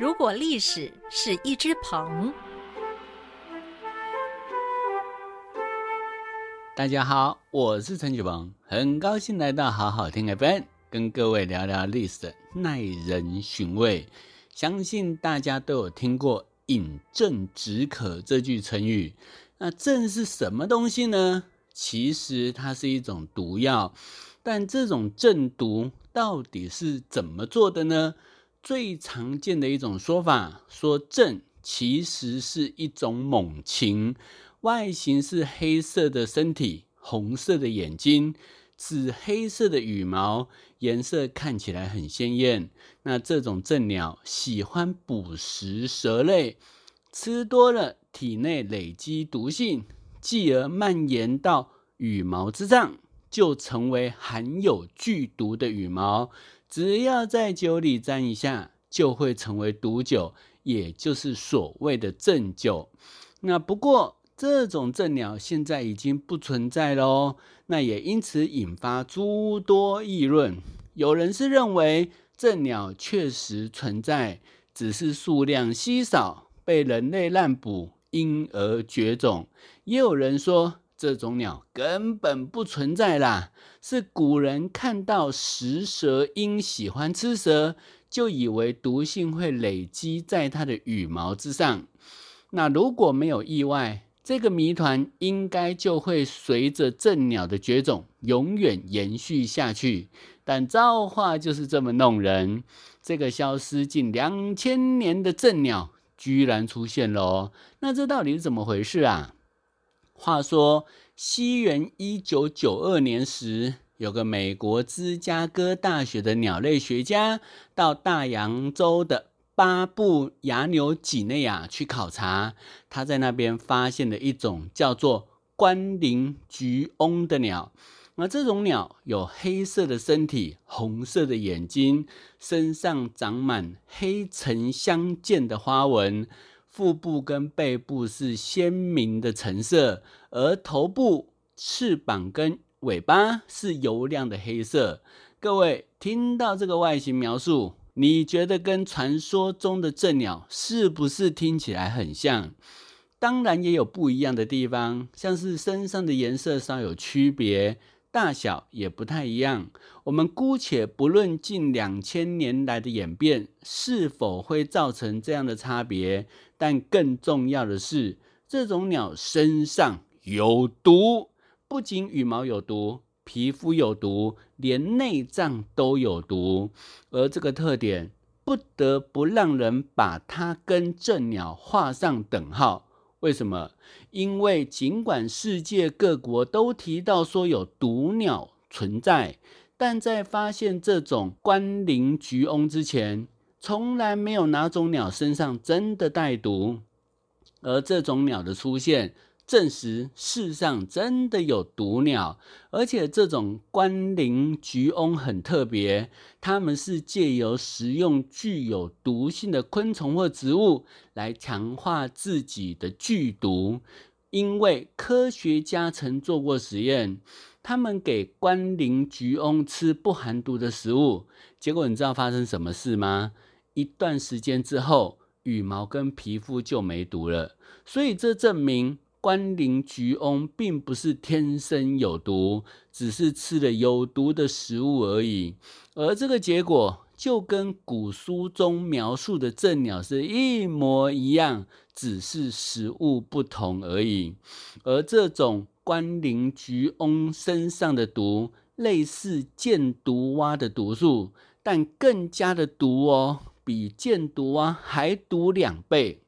如果历史是一只鹏，大家好，我是陈启鹏，很高兴来到好好听 FM，跟各位聊聊历史的，耐人寻味。相信大家都有听过“饮鸩止渴”这句成语。那鸩是什么东西呢？其实它是一种毒药，但这种鸩毒到底是怎么做的呢？最常见的一种说法说，鸩其实是一种猛禽，外形是黑色的身体，红色的眼睛，紫黑色的羽毛，颜色看起来很鲜艳。那这种鸩鸟喜欢捕食蛇类，吃多了体内累积毒性，继而蔓延到羽毛之上，就成为含有剧毒的羽毛。只要在酒里沾一下，就会成为毒酒，也就是所谓的鸩酒。那不过这种鸩鸟现在已经不存在喽，那也因此引发诸多议论。有人是认为鸩鸟确实存在，只是数量稀少，被人类滥捕，因而绝种；也有人说。这种鸟根本不存在啦，是古人看到食蛇鹰喜欢吃蛇，就以为毒性会累积在它的羽毛之上。那如果没有意外，这个谜团应该就会随着正鸟的绝种永远延续下去。但造化就是这么弄人，这个消失近两千年的正鸟居然出现了哦。那这到底是怎么回事啊？话说，西元一九九二年时，有个美国芝加哥大学的鸟类学家到大洋洲的巴布亚纽几内亚去考察。他在那边发现了一种叫做关林菊翁的鸟。那这种鸟有黑色的身体、红色的眼睛，身上长满黑橙相间的花纹。腹部跟背部是鲜明的橙色，而头部、翅膀跟尾巴是油亮的黑色。各位听到这个外形描述，你觉得跟传说中的鸩鸟是不是听起来很像？当然也有不一样的地方，像是身上的颜色稍有区别。大小也不太一样。我们姑且不论近两千年来的演变是否会造成这样的差别，但更重要的是，这种鸟身上有毒，不仅羽毛有毒，皮肤有毒，连内脏都有毒。而这个特点不得不让人把它跟鸩鸟画上等号。为什么？因为尽管世界各国都提到说有毒鸟存在，但在发现这种关林菊翁之前，从来没有哪种鸟身上真的带毒。而这种鸟的出现，证实世上真的有毒鸟，而且这种关林菊翁很特别，它们是借由食用具有毒性的昆虫或植物来强化自己的剧毒。因为科学家曾做过实验，他们给关林菊翁吃不含毒的食物，结果你知道发生什么事吗？一段时间之后，羽毛跟皮肤就没毒了。所以这证明。关林菊翁并不是天生有毒，只是吃了有毒的食物而已。而这个结果就跟古书中描述的鸩鸟是一模一样，只是食物不同而已。而这种关林菊翁身上的毒，类似箭毒蛙的毒素，但更加的毒哦，比箭毒蛙还毒两倍。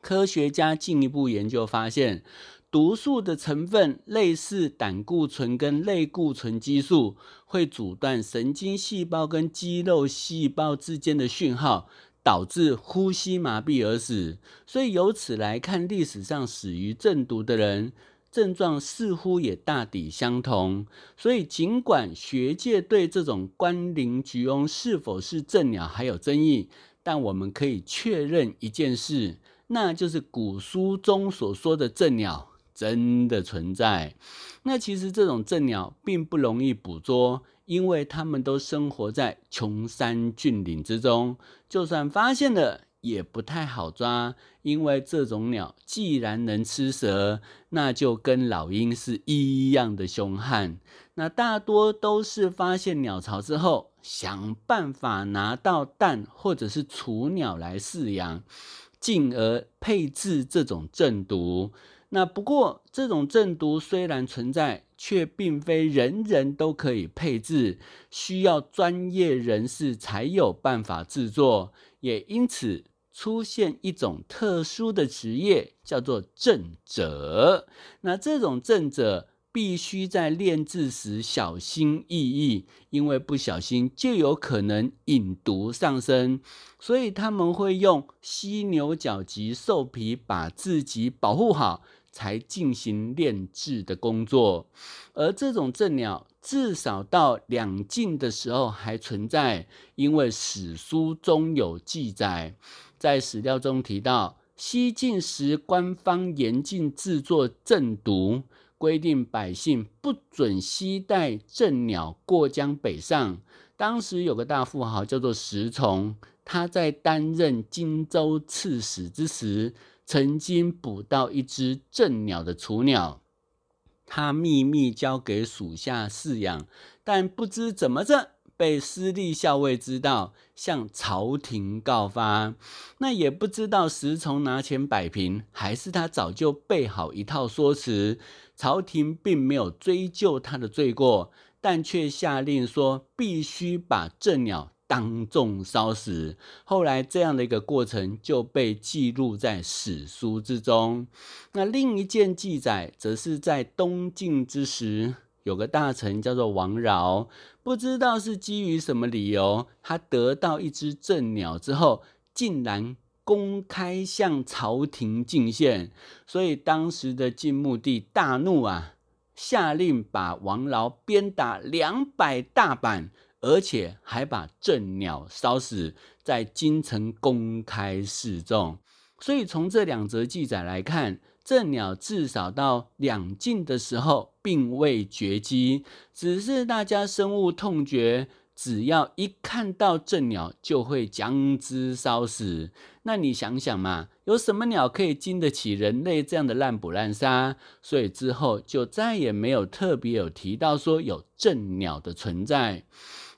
科学家进一步研究发现，毒素的成分类似胆固醇跟类固醇激素，会阻断神经细胞跟肌肉细胞之间的讯号，导致呼吸麻痹而死。所以由此来看，历史上死于鸩毒的人，症状似乎也大抵相同。所以尽管学界对这种关林菊翁是否是鸩鸟还有争议，但我们可以确认一件事。那就是古书中所说的正鸟真的存在。那其实这种正鸟并不容易捕捉，因为它们都生活在穷山峻岭之中，就算发现了也不太好抓。因为这种鸟既然能吃蛇，那就跟老鹰是一样的凶悍。那大多都是发现鸟巢之后，想办法拿到蛋或者是雏鸟来饲养，进而配置这种正毒。那不过，这种正毒虽然存在，却并非人人都可以配置，需要专业人士才有办法制作。也因此出现一种特殊的职业，叫做正者。那这种正者必须在炼制时小心翼翼，因为不小心就有可能引毒上身，所以他们会用犀牛角及兽皮把自己保护好。才进行炼制的工作，而这种正鸟至少到两晋的时候还存在，因为史书中有记载，在史料中提到，西晋时官方严禁制作正毒，规定百姓不准携带正鸟过江北上。当时有个大富豪叫做石崇，他在担任荆州刺史之时。曾经捕到一只正鸟的雏鸟，他秘密交给属下饲养，但不知怎么着被私立校尉知道，向朝廷告发。那也不知道石崇拿钱摆平，还是他早就备好一套说辞。朝廷并没有追究他的罪过，但却下令说必须把正鸟。当众烧死，后来这样的一个过程就被记录在史书之中。那另一件记载，则是在东晋之时，有个大臣叫做王饶，不知道是基于什么理由，他得到一只正鸟之后，竟然公开向朝廷进献，所以当时的晋穆帝大怒啊，下令把王饶鞭打两百大板。而且还把正鸟烧死，在京城公开示众。所以从这两则记载来看，这鸟至少到两晋的时候并未绝迹，只是大家深恶痛绝，只要一看到这鸟就会将之烧死。那你想想嘛，有什么鸟可以经得起人类这样的滥捕滥杀？所以之后就再也没有特别有提到说有正鸟的存在。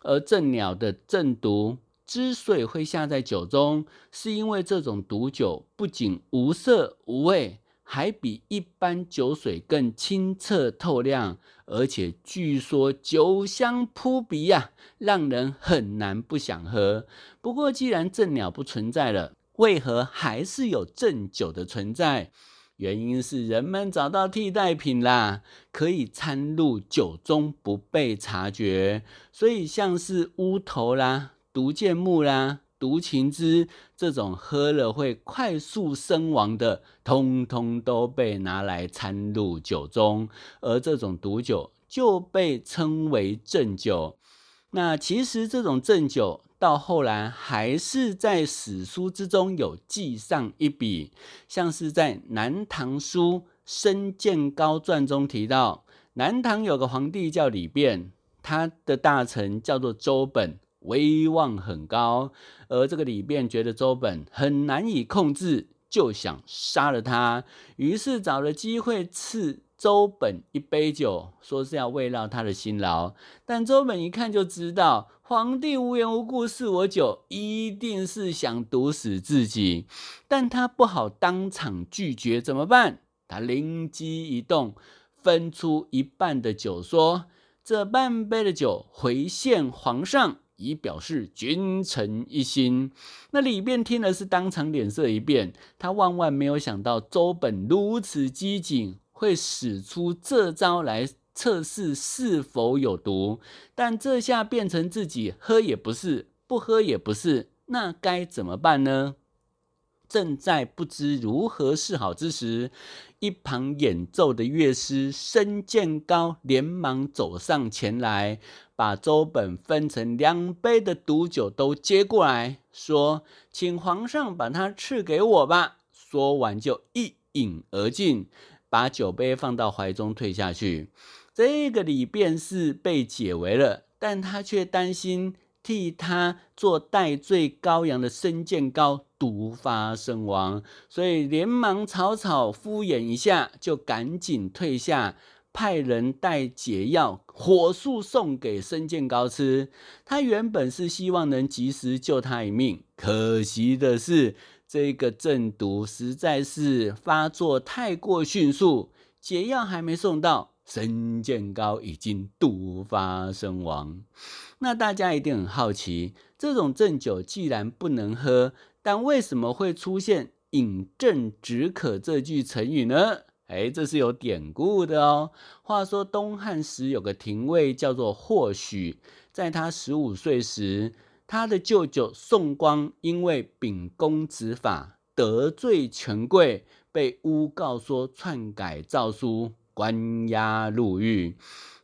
而正鸟的正毒之所以会下在酒中，是因为这种毒酒不仅无色无味，还比一般酒水更清澈透亮，而且据说酒香扑鼻呀，让人很难不想喝。不过，既然正鸟不存在了，为何还是有正酒的存在？原因是人们找到替代品啦，可以掺入酒中不被察觉，所以像是乌头啦、毒箭木啦、毒芹汁这种喝了会快速身亡的，通通都被拿来掺入酒中，而这种毒酒就被称为正酒。那其实这种正酒。到后来还是在史书之中有记上一笔，像是在《南唐书·申建高传》中提到，南唐有个皇帝叫李昪，他的大臣叫做周本，威望很高，而这个李昪觉得周本很难以控制，就想杀了他，于是找了机会赐。周本一杯酒，说是要慰劳他的辛劳，但周本一看就知道，皇帝无缘无故赐我酒，一定是想毒死自己。但他不好当场拒绝，怎么办？他灵机一动，分出一半的酒，说：“这半杯的酒回献皇上，以表示君臣一心。”那李昪听了是当场脸色一变，他万万没有想到周本如此机警。会使出这招来测试是否有毒，但这下变成自己喝也不是，不喝也不是，那该怎么办呢？正在不知如何是好之时，一旁演奏的乐师申建高连忙走上前来，把周本分成两杯的毒酒都接过来，说：“请皇上把它赐给我吧。”说完就一饮而尽。把酒杯放到怀中，退下去。这个李便是被解围了，但他却担心替他做代罪羔羊的申建高毒发身亡，所以连忙草草敷衍一下，就赶紧退下。派人带解药，火速送给申建高吃。他原本是希望能及时救他一命，可惜的是，这个中毒实在是发作太过迅速，解药还没送到，申建高已经毒发身亡。那大家一定很好奇，这种鸩酒既然不能喝，但为什么会出现“饮鸩止渴”这句成语呢？哎，这是有典故的哦。话说东汉时有个廷尉叫做霍许，在他十五岁时，他的舅舅宋光因为秉公执法得罪权贵，被诬告说篡改诏书，关押入狱。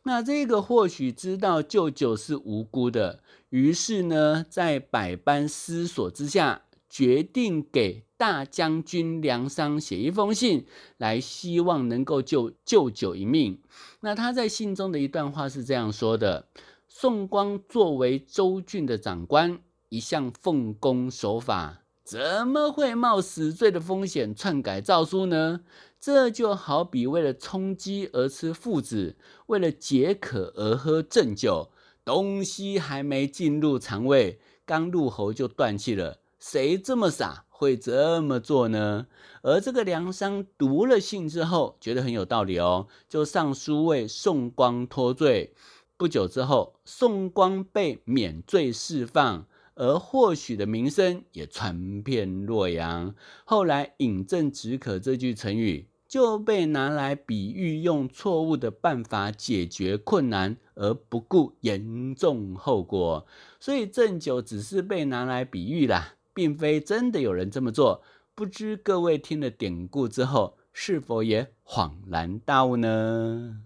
那这个或许知道舅舅是无辜的，于是呢，在百般思索之下。决定给大将军梁商写一封信，来希望能够救舅舅一命。那他在信中的一段话是这样说的：宋光作为州郡的长官，一向奉公守法，怎么会冒死罪的风险篡改诏书呢？这就好比为了充饥而吃附子，为了解渴而喝鸩酒，东西还没进入肠胃，刚入喉就断气了。谁这么傻会这么做呢？而这个梁商读了信之后，觉得很有道理哦，就上书为宋光脱罪。不久之后，宋光被免罪释放，而或许的名声也传遍洛阳。后来“饮鸩止渴”这句成语就被拿来比喻用错误的办法解决困难，而不顾严重后果。所以鸩酒只是被拿来比喻啦。并非真的有人这么做，不知各位听了典故之后，是否也恍然大悟呢？